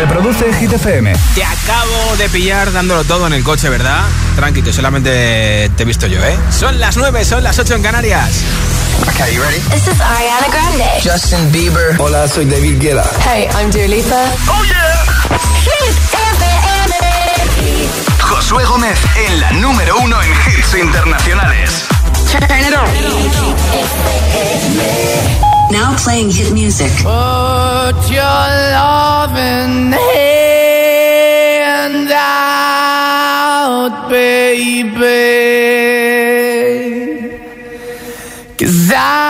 Reproduce Hit FM. Te acabo de pillar dándolo todo en el coche, ¿verdad? Tranqui, que solamente te he visto yo, ¿eh? Son las 9, son las 8 en Canarias. Okay, you ready? This is Ariana Grande. Justin Bieber. Hola, soy David Guetta. Hey, I'm Dua Lipa. Oh yeah. Hit FM. Josué Gómez en la número uno en hits internacionales. Turn it on. Now playing hit music. Put your loving hand out, baby. Cause I'm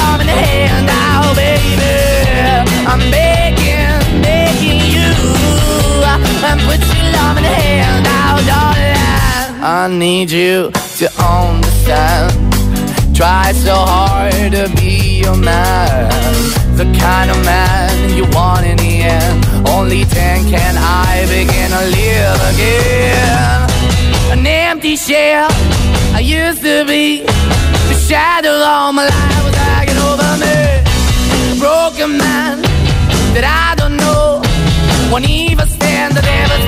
love in the hand out, baby. I'm begging, begging you. And put your love in the hand out, darling. I need you to understand. Try so hard to be your man. The kind of man you want in the end. Only then can I begin to live again. An empty shell I used to be. The shadow all my life was hanging over me. Broken man that I don't know. Won't even stand, that ever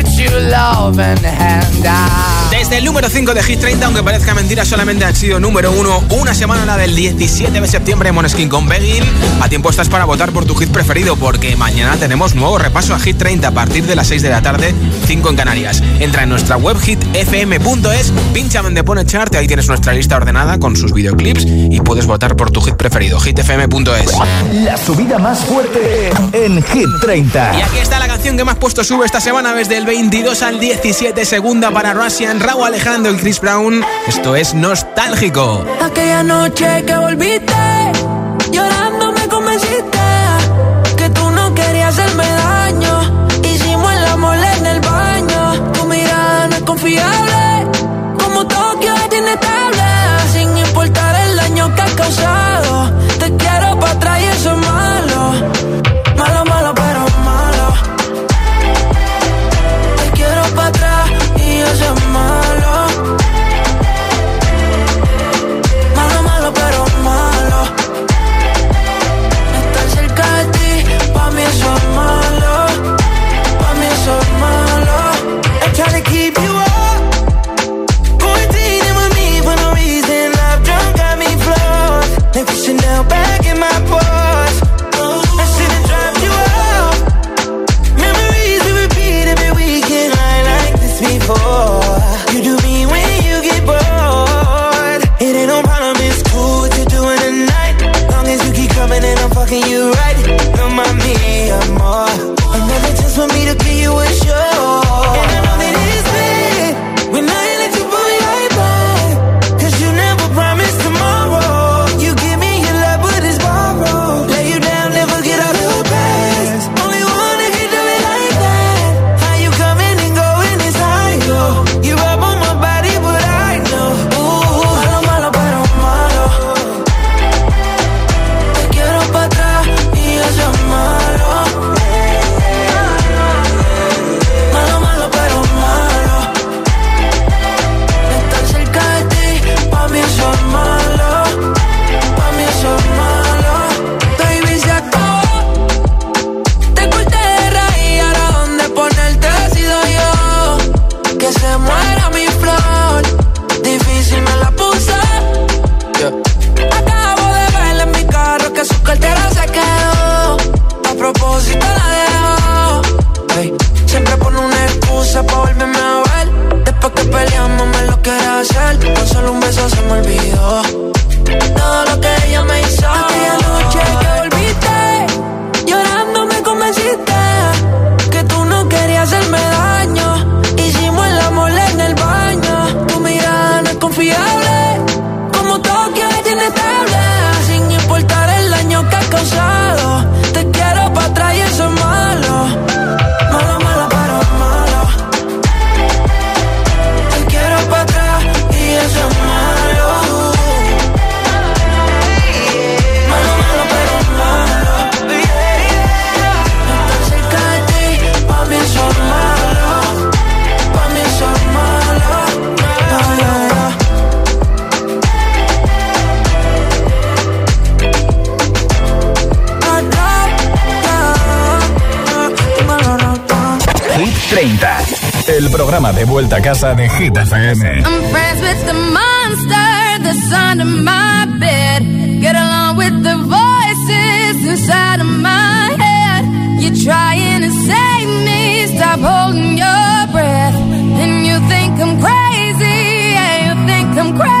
Desde el número 5 de Hit 30, aunque parezca mentira, solamente han sido número 1 una semana, la del 17 de septiembre, Moneskin con Begging. A tiempo estás para votar por tu hit preferido, porque mañana tenemos nuevo repaso a Hit 30 a partir de las 6 de la tarde, 5 en Canarias. Entra en nuestra web hitfm.es, pincha donde pone chart, ahí tienes nuestra lista ordenada con sus videoclips y puedes votar por tu hit preferido, hitfm.es. La subida más fuerte en Hit 30. Y aquí está la canción que más puesto sube esta semana desde el 22 al 17, segunda para Russian, Raúl Alejandro y Chris Brown. Esto es nostálgico. Aquella noche que volviste, llorando 30. El programa de vuelta a casa de Hit FM. I'm friends with the monster that's under my bed. Get along with the voices inside of my head. You're trying to save me, stop holding your breath. And you think I'm crazy, yeah, you think I'm crazy.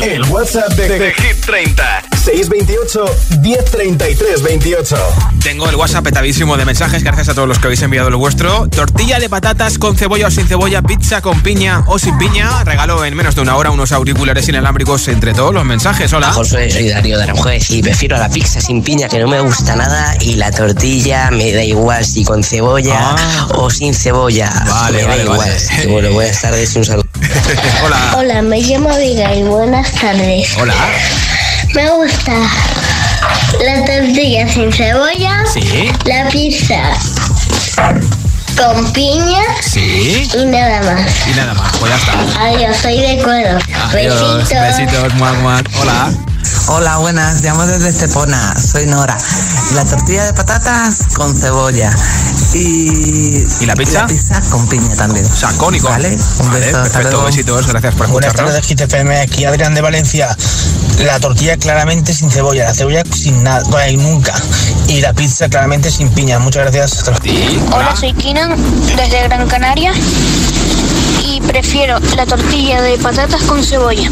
WhatsApp de, de Hit 30. 628 1033 28. Tengo el WhatsApp petadísimo de mensajes, gracias a todos los que habéis enviado el vuestro. Tortilla de patatas con cebolla o sin cebolla, pizza con piña o sin piña. Regalo en menos de una hora unos auriculares inalámbricos entre todos los mensajes. Hola. José, soy Darío de Aranjuez y prefiero la pizza sin piña que no me gusta nada y la tortilla me da igual si con cebolla Ah. o sin cebolla. Vale, me vale, da igual. vale. Bueno, buenas tardes, un saludo. Hola. Hola, me llamo Abigail. Buenas tardes. Hola. Me gusta la tortilla sin cebolla, Sí. la pizza con piña Sí. y nada más. Y nada más, pues ya está. Adiós, soy de cuero. Adiós. Besitos. Besitos, muac, muac. Hola. Hola, buenas, llamo desde Estepona, soy Nora. La tortilla de patatas con cebolla y... ¿Y la pizza? La pizza con piña también. O sea, con y con. Vale, un Vale, beso, hasta perfecto, luego. besitos, gracias por Buenas escucharnos. tardes, GTFM. Aquí Adrián de Valencia. La tortilla claramente sin cebolla, la cebolla sin nada, bueno, y nunca. Y la pizza claramente sin piña. Muchas gracias. Hola, soy Kinan desde Gran Canaria y prefiero la tortilla de patatas con cebolla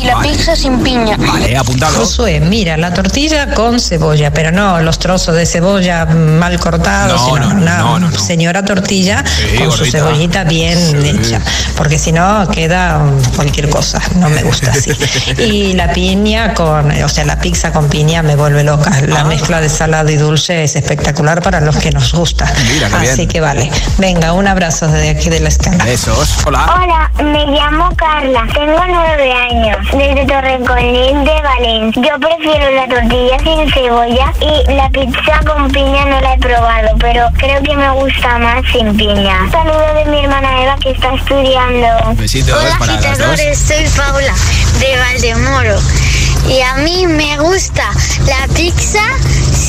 y la Vale. pizza sin piña. Vale, apuntado. Josué, mira, la tortilla con cebolla, pero no los trozos de cebolla mal cortados, No, sino no, no, una no, no, no. señora tortilla Sí, con su cebollita bien Sí. hecha, porque si no queda mm, cualquier cosa, no me gusta así. Y la piña con, o sea, la pizza con piña me vuelve loca. La Ah. mezcla de salado y dulce es espectacular para los que nos gusta. Mira, Así bien. que vale. Venga, un abrazo desde aquí de la escala. Besos. Hola. Hola, me llamo Carla, tengo nueve años, desde Torrecolín de Valencia. Yo prefiero la tortilla sin cebolla y la pizza con piña no la he probado, pero creo que me gusta más sin piña. Un saludo de mi hermana Eva que está estudiando. Besitos para las dos. soy Paula de Valdemoro y a mí me gusta la pizza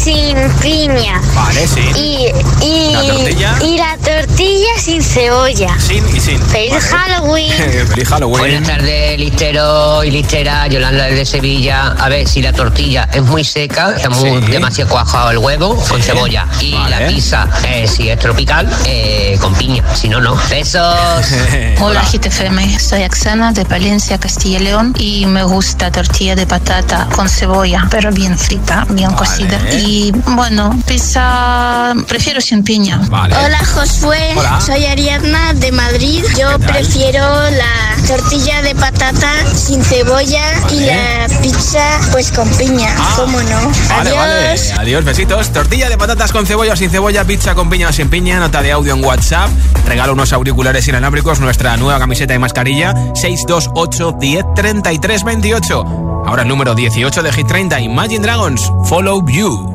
sin piña. Vale, sí. Y, y, ¿La tortilla? y la tortilla sin cebolla. Sin y sin. ¡Feliz Vale. Halloween! Feliz Halloween. Buenas tardes, listero y listera, Yolanda desde Sevilla. A ver, si la tortilla es muy seca, está muy, Sí. demasiado cuajado el huevo, con Sí. cebolla. Y Vale. la pizza, eh, si es tropical, eh, con piña. Si no, no. Besos. Hola GTFM, soy Axana de Valencia, Castilla y León y me gusta tortilla de patata con cebolla, pero bien frita, bien Vale. cocida. Y bueno, pizza prefiero sin piña. Vale. Hola Josué, Hola. soy Ariadna de Madrid. Yo prefiero la tortilla de patata sin cebolla y la pizza pues con piña, Ah. ¿cómo no? Vale, Adiós. vale. Adiós, besitos. Tortilla de patatas con cebolla o sin cebolla, pizza con piña o sin piña, nota de audio en WhatsApp. Regalo unos auriculares inalámbricos, nuestra nueva camiseta y mascarilla. 628 10 33 28. Ahora el número 18 de Hit 30, Imagine Dragons, Follow. You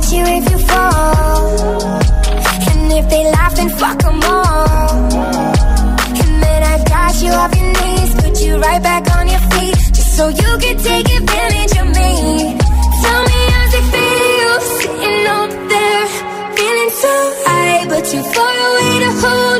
catch you if you fall. And if they laugh, then fuck them all. And then I got you off your knees, put you right back on your feet, just so you can take advantage of me. Tell me how's it feel, sitting up there, feeling so high, but too far away to hold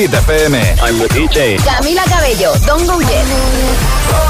Hit FM. I'm the DJ. Camila Cabello, Don Gugget.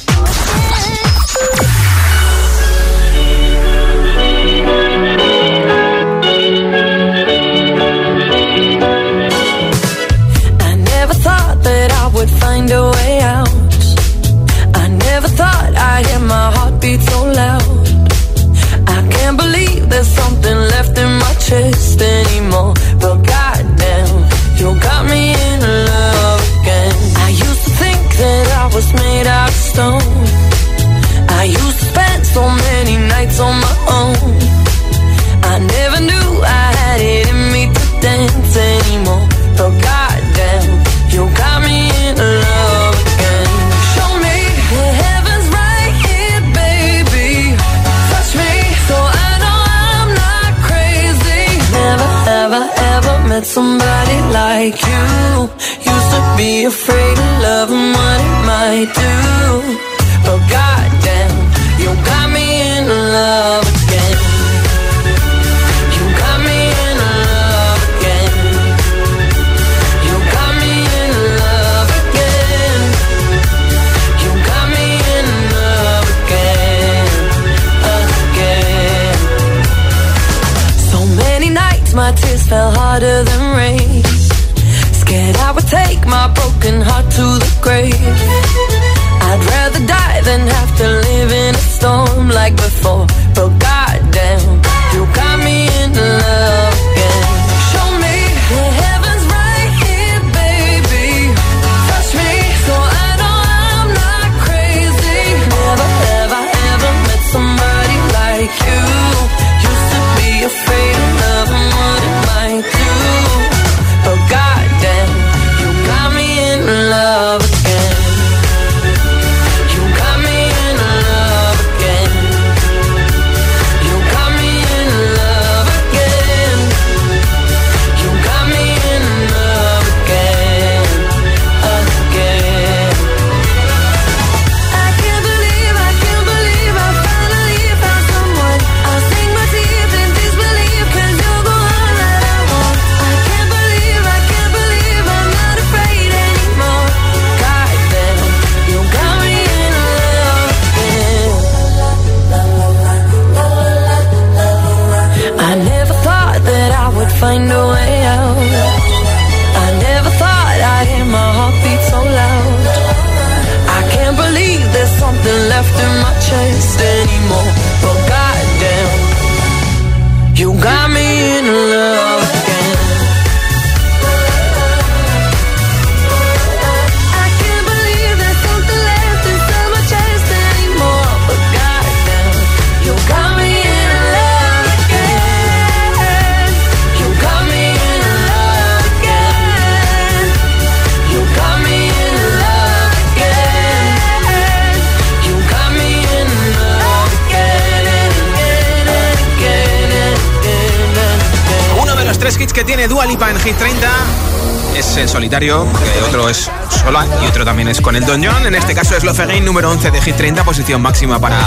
Solitario, otro es sola y otro también es con el Don John. En este caso es Love Again, número 11 de Hit 30, posición máxima para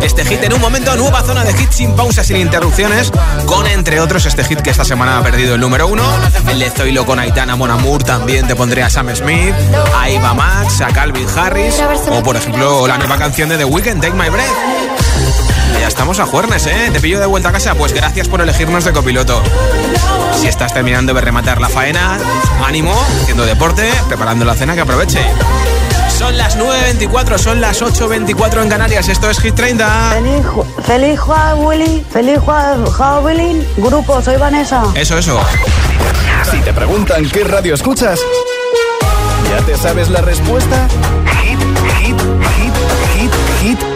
este hit. En un momento, nueva zona de hits sin pausas, sin interrupciones, con entre otros este hit que esta semana ha perdido el número 1, el de Zoilo con Aitana Monamur, también te pondría a Sam Smith, a Eva Max, a Calvin Harris, o por ejemplo la nueva canción de The Weeknd, Take My Breath. Ya estamos a juernes, ¿eh? ¿Te pillo de vuelta a casa? Pues gracias por elegirnos de copiloto. Si estás terminando de rematar la faena, ánimo, haciendo deporte, preparando la cena, que aproveche. Son las 9.24, son las 8.24 en Canarias. Esto es Hit 30. Feliz, feliz Halloween, feliz Ju- Halloween, grupo, soy Vanessa. Eso, eso. Si te preguntan qué radio escuchas, ¿ya te sabes la respuesta?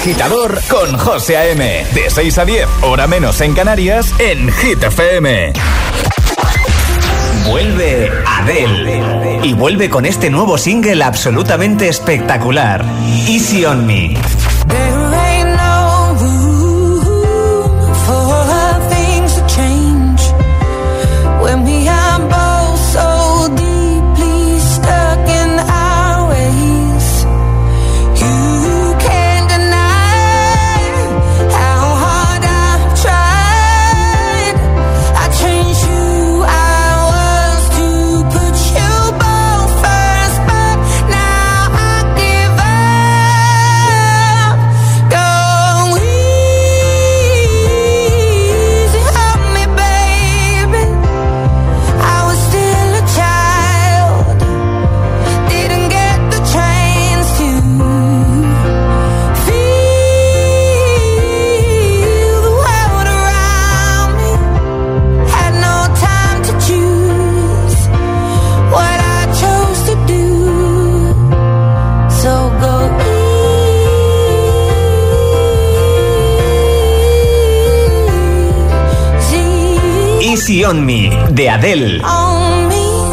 agitador con José A.M. De 6 a 10, hora menos en Canarias, en Hit FM. Vuelve Adele. Y vuelve con este nuevo single absolutamente espectacular. Easy on Me. Easy on Me de Adele.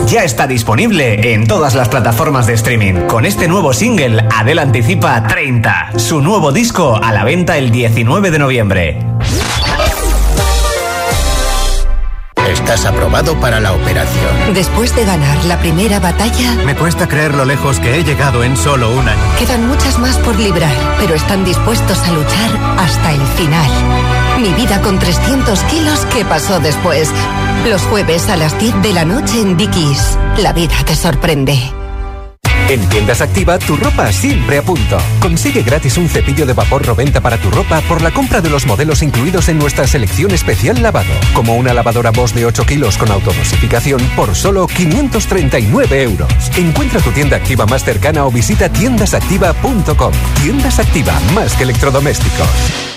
Ya está disponible en todas las plataformas de streaming. Con este nuevo single, Adele anticipa 30, su nuevo disco a la venta el 19 de noviembre. Estás aprobado para la operación. Después de ganar la primera batalla, Me cuesta creer lo lejos que he llegado en solo un año. quedan muchas más por librar, pero están dispuestos a luchar hasta el final. Mi vida con 300 kilos, ¿qué pasó después? Los jueves a las 10 de la noche en Dickies. La vida te sorprende. En Tiendas Activa, tu ropa siempre a punto. Consigue gratis un cepillo de vapor Roventa para tu ropa por la compra de los modelos incluidos en nuestra selección especial lavado, como una lavadora Bosch de 8 kilos con autodosificación por solo 539 euros. Encuentra tu tienda activa más cercana o visita tiendasactiva.com. Tiendas Activa, más que electrodomésticos.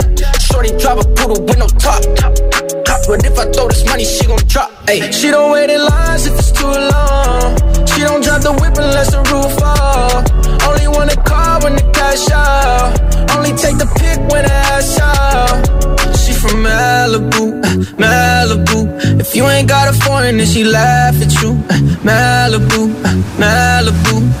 Shorty drive a poodle with no top. But if I throw this money, she gon' drop. Ayy, she don't wait in lines if it's too long. She don't drive the whip unless the roof off. Only wanna call when the cash out. Only take the pick when the ass out. She from Malibu, uh, Malibu. If you ain't got a foreign, then she laugh at you. Uh, Malibu, uh, Malibu.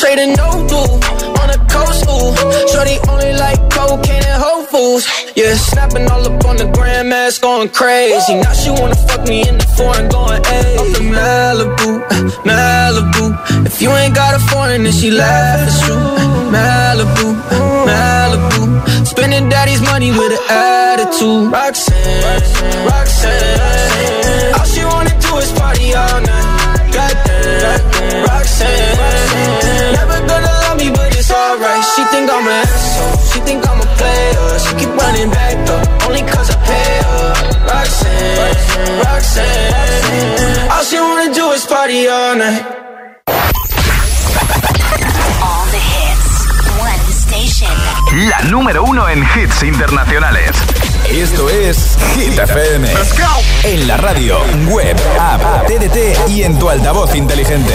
Trading no do on the coast, ooh. Shorty only like cocaine and Whole. Yeah, snapping all up on the grandmas, going crazy. Now she wanna fuck me in the foreign, going hey. Off the Malibu, Malibu. If you ain't got a foreign, then she laugh at you. Uh, Malibu, Malibu. Spending daddy's money with an attitude. Roxanne, Roxanne. All she wanna do is party all night. Goddamn, Roxanne. She think I'm an asshole. She think I'm a player. She keep running back though, only cause I pay her. Roxanne, Roxanne. All she wanna do is party all night. All the hits. One station. La número uno en hits internacionales. Esto es Hit FM. En la radio, web, app, TDT y en tu altavoz inteligente.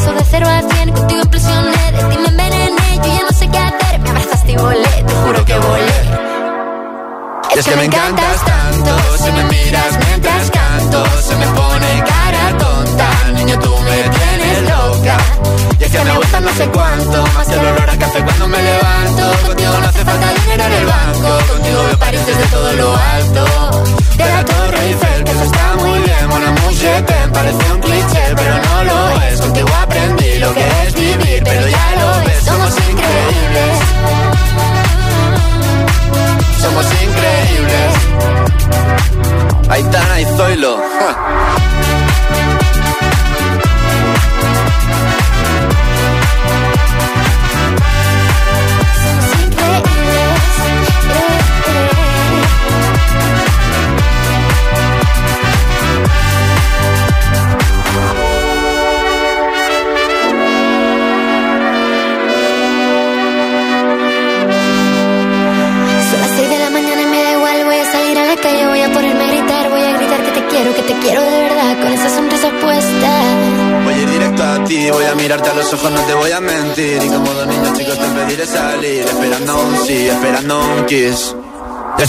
paso de cero a cien, contigo impresioné, de ti me envenené, yo ya no sé qué hacer, me abrazaste y volé, te juro que volé. Es que me encantas tanto Si me miras mientras canto Se me pone cara tonta Niño, tú me tienes loca que me gusta no sé cuánto. Más que el olor a café cuando me levanto. Contigo no hace falta dinero en el banco. Contigo veo París desde todo lo alto. De la Torre Eiffel, que eso está muy bien. Una muchete, parece un cliché Pero no lo es, contigo aprendí lo que es vivir Pero ya lo ves, somos increíbles. Somos increíbles. Aitana y Zoilo. Son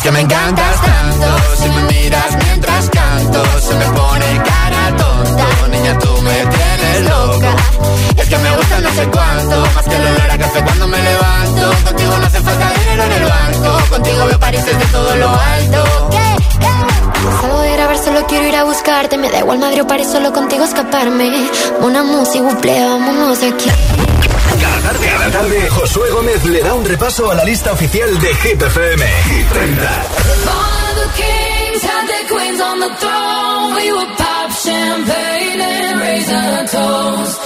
Es que me encantas tanto, si me miras mientras canto, se me pone cara tonta. Niña, tú me tienes loca. Es que me gusta no sé cuánto, más que el olor a café cuando me levanto. Contigo no hace falta dinero en el banco, contigo veo París desde todo lo alto. De grabar, solo quiero ir a buscarte, me da igual Madrid o París, solo contigo escaparme. Una música, buple, Josué Gómez le da un repaso a la lista oficial de Hit FM. Hit 30. All the kings had their queens on the throne. We would pop champagne and raise a toast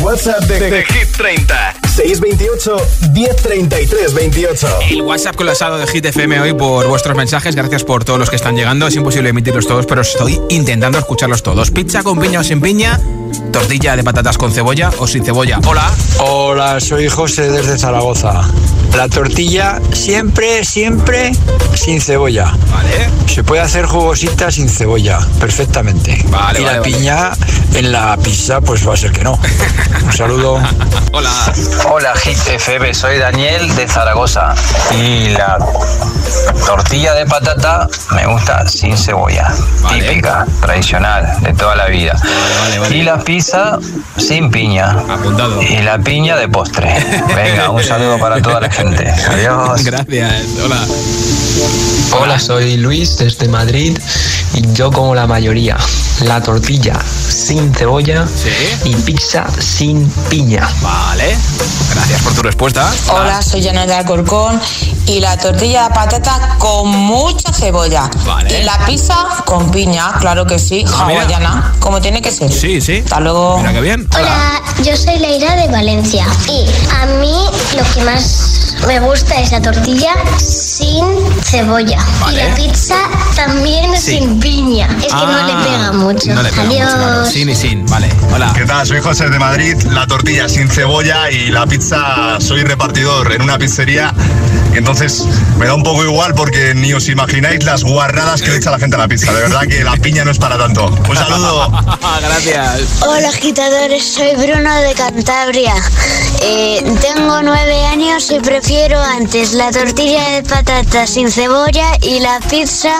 WhatsApp de, de Hit 30. 628 1033 28. El WhatsApp colapsado de Hit FM hoy por vuestros mensajes. Gracias por todos los que están llegando. Es imposible emitirlos todos, pero estoy intentando escucharlos todos. Pizza con piña o sin piña. Tortilla de patatas con cebolla o sin cebolla. Hola. Hola, soy José desde Zaragoza. La tortilla siempre, siempre sin cebolla. Vale. Se puede hacer jugosita sin cebolla, perfectamente. Vale, y vale, la vale. piña en la pizza, pues va a ser que no. Un saludo. Hola. Hola, Hit FM, soy Daniel de Zaragoza. Y la tortilla de patata me gusta sin cebolla. Típica, tradicional, de toda la vida. Y la pizza sin piña. Y la piña de postre. Venga, un saludo para toda la gente. Adiós. Gracias. Hola. Hola, soy Luis desde Madrid y yo como la mayoría, la tortilla sin cebolla y pizza sin piña. Vale. Gracias por tu respuesta. Hola, soy Janet de Alcorcón y la tortilla de patata con mucha cebolla. Vale. Y la pizza con piña, claro que sí, mira. hawaiana, como tiene que ser. Sí, sí. Hasta luego. Mira qué bien. Hola, yo soy Leira de Valencia y a mí lo que más me gusta es la tortilla sin cebolla Vale. y la pizza también Sí. sin piña. Es que no le pega mucho. No le pega Adiós. mucho, claro. Sin y sin. Vale. Hola. ¿Qué tal? Soy José de Madrid. La tortilla sin cebolla y la pizza soy repartidor en una pizzería. Entonces me da un poco igual porque ni os imagináis las guarradas que le echa la gente a la pizza. De verdad que la piña no es para tanto. Un saludo. Gracias. Hola agitadores, soy Bruno de Cantabria. Eh, tengo nueve años y prefiero antes la tortilla de patata sin cebolla y la pizza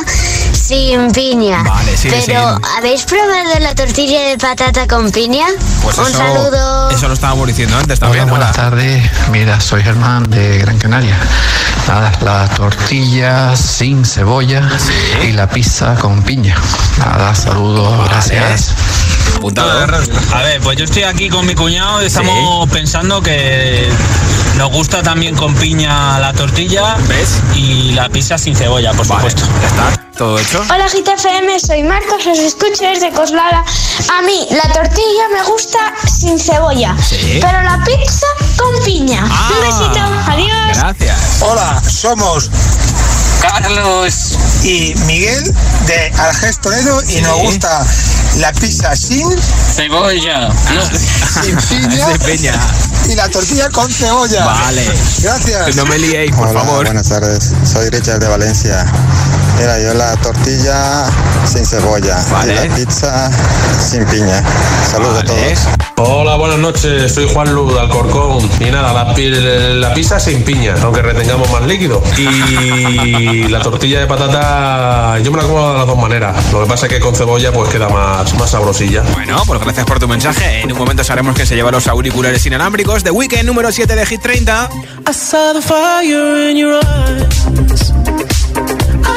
sin piña. Vale, sí, Pero, sí. ¿habéis probado la tortilla de patata con piña? Pues Un eso, saludo. Eso lo estábamos diciendo antes también. Hola, buenas tardes. Mira, soy Germán de Gran Canaria. Nada, la tortilla sin cebolla y la pizza con piña. Nada, saludos, gracias. A ver, pues yo estoy aquí con mi cuñado y estamos pensando que nos gusta también con piña la tortilla ¿ves? y la pizza sin cebolla, por supuesto. Ya está, todo hecho. Hola GTFM, soy Marcos, os escucho desde Coslada. A mí la tortilla me gusta sin cebolla, Sí. pero la pizza con piña. Ah. Un besito, adiós. Gracias. Hola, somos Carlos y Miguel de Algés Toledo y nos gusta la pizza sin cebolla, sin piña, Sin piña. y la tortilla con cebolla. Vale. Gracias. No me liéis, por Hola, favor. buenas tardes. Soy Richard de Valencia. Mira, yo la tortilla sin cebolla y la pizza sin piña. Saludos a todos. Hola, buenas noches. Soy Juan Luz de Alcorcón. Y nada, la, pi- la pizza sin piña, aunque retengamos más líquido. Y la tortilla de patata, yo me la como de las dos maneras. Lo que pasa es que con cebolla pues queda más, más sabrosilla. Bueno, pues gracias por tu mensaje. En un momento sabremos que se lleva los auriculares inalámbricos de Weekend número 7 de Hit 30. I saw the fire in your eyes.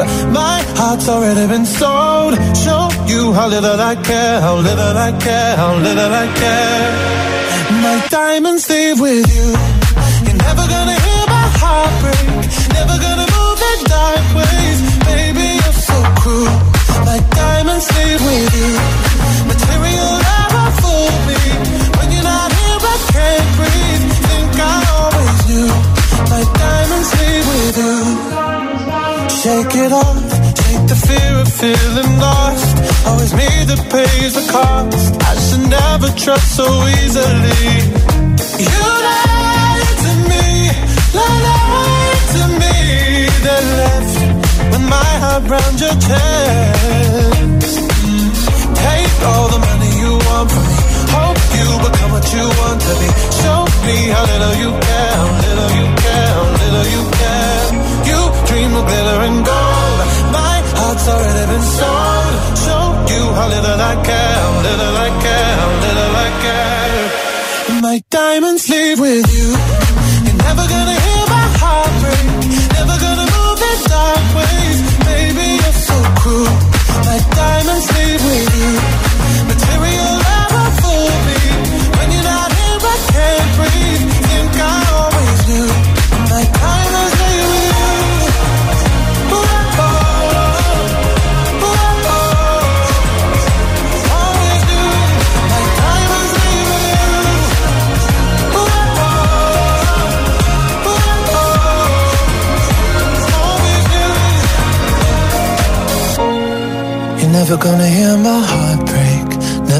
my heart's already been sold. Show you how little I care, how little I care, how little I care. My diamonds leave with you. Trust so easily. You lied to me, lied to me, then left with my heart round your chest. Take all the money you want from me. Hope you become what you want to be. Show me how little you care, little you care, little you care You dream of glitter and gold. My heart's already been sold. Show you how little I care, little I care, diamonds leave with you. You're never gonna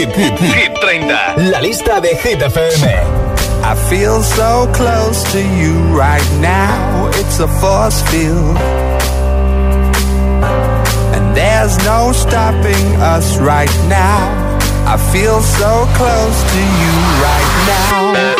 Hit, Hit, Hit 30, la lista de Hit FM. I feel so close to you right now. It's a force field. And there's no stopping us right now. I feel so close to you right now.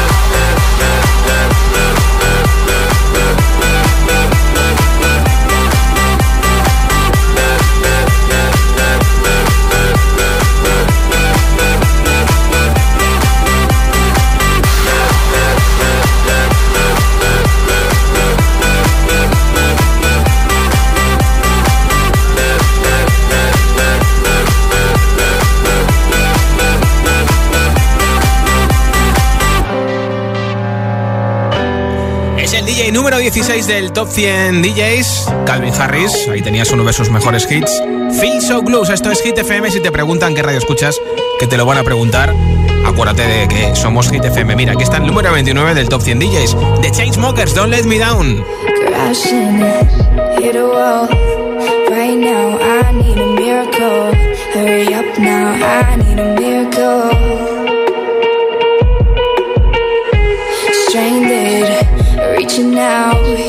16 del Top 100 DJs, Calvin Harris. Ahí tenías uno de sus mejores hits. Feel So Blues, esto es Hit FM. Si te preguntan qué radio escuchas, que te lo van a preguntar, acuérdate de que somos Hit FM. Mira, aquí está el número 29 del Top 100 DJs. The Chainsmokers, Don't Let Me Down. Crashing, hit a wall. Right now, I need a miracle. Hurry up now, I need a miracle. now.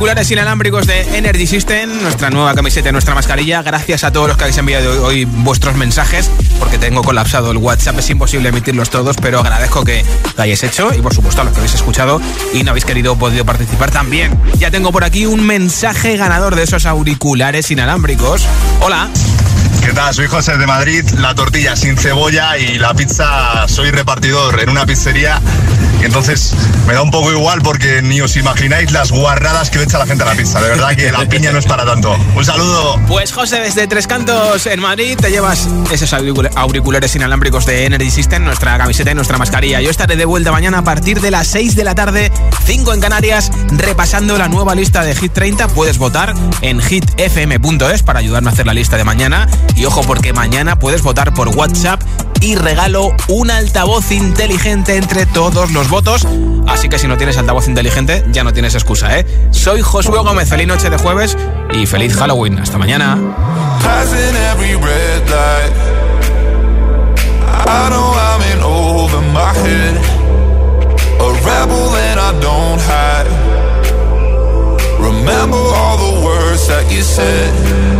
Auriculares inalámbricos de Energy System? Nuestra nueva camiseta nuestra mascarilla. Gracias a todos los que habéis enviado hoy vuestros mensajes, porque tengo colapsado el WhatsApp, es imposible emitirlos todos, pero agradezco que lo hayáis hecho y por supuesto a los que habéis escuchado y no habéis querido podido participar también. Ya tengo por aquí un mensaje ganador de esos auriculares inalámbricos. Hola. ¿Qué tal? Soy José de Madrid, la tortilla sin cebolla y la pizza soy repartidor en una pizzería y entonces me da un poco igual porque ni os imagináis las guarradas que le echa la gente a la pizza. De verdad que la piña no es para tanto. Un saludo. Pues José, desde Tres Cantos en Madrid te llevas esos auricula- auriculares inalámbricos de Energy System, nuestra camiseta y nuestra mascarilla. Yo estaré de vuelta mañana a partir de las 6 de la tarde, 5 en Canarias, repasando la nueva lista de Hit 30. Puedes votar en hitfm.es para ayudarme a hacer la lista de mañana Y ojo porque mañana puedes votar por WhatsApp y regalo un altavoz inteligente entre todos los votos. Así que si no tienes altavoz inteligente, ya no tienes excusa, ¿eh? Soy Josué Gómez, feliz noche de jueves y feliz Halloween. Hasta mañana. Remember all the words that you said.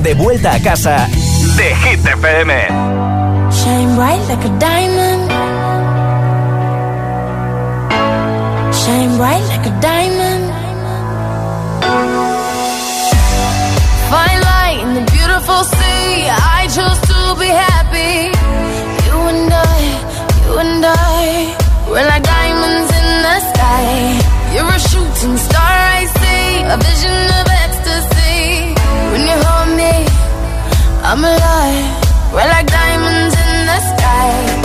de vuelta a casa de Hit FM. Shine bright like a diamond. Shine bright like a diamond. Fine light in the beautiful sea. I chose to be happy. You and I, you and I, we're like diamonds in the sky. You're a shooting star, I see, a vision of ecstasy. I'm alive. We're like diamonds in the sky.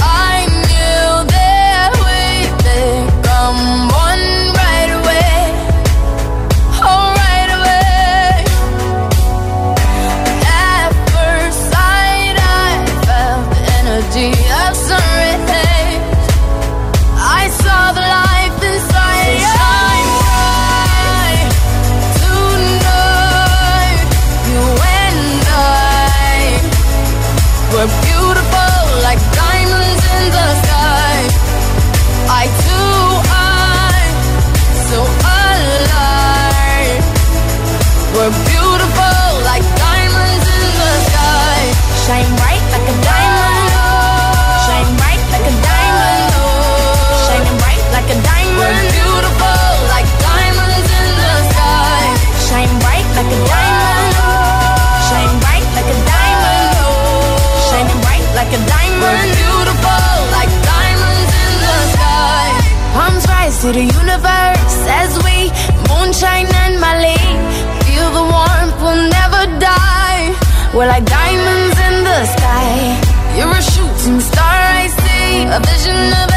A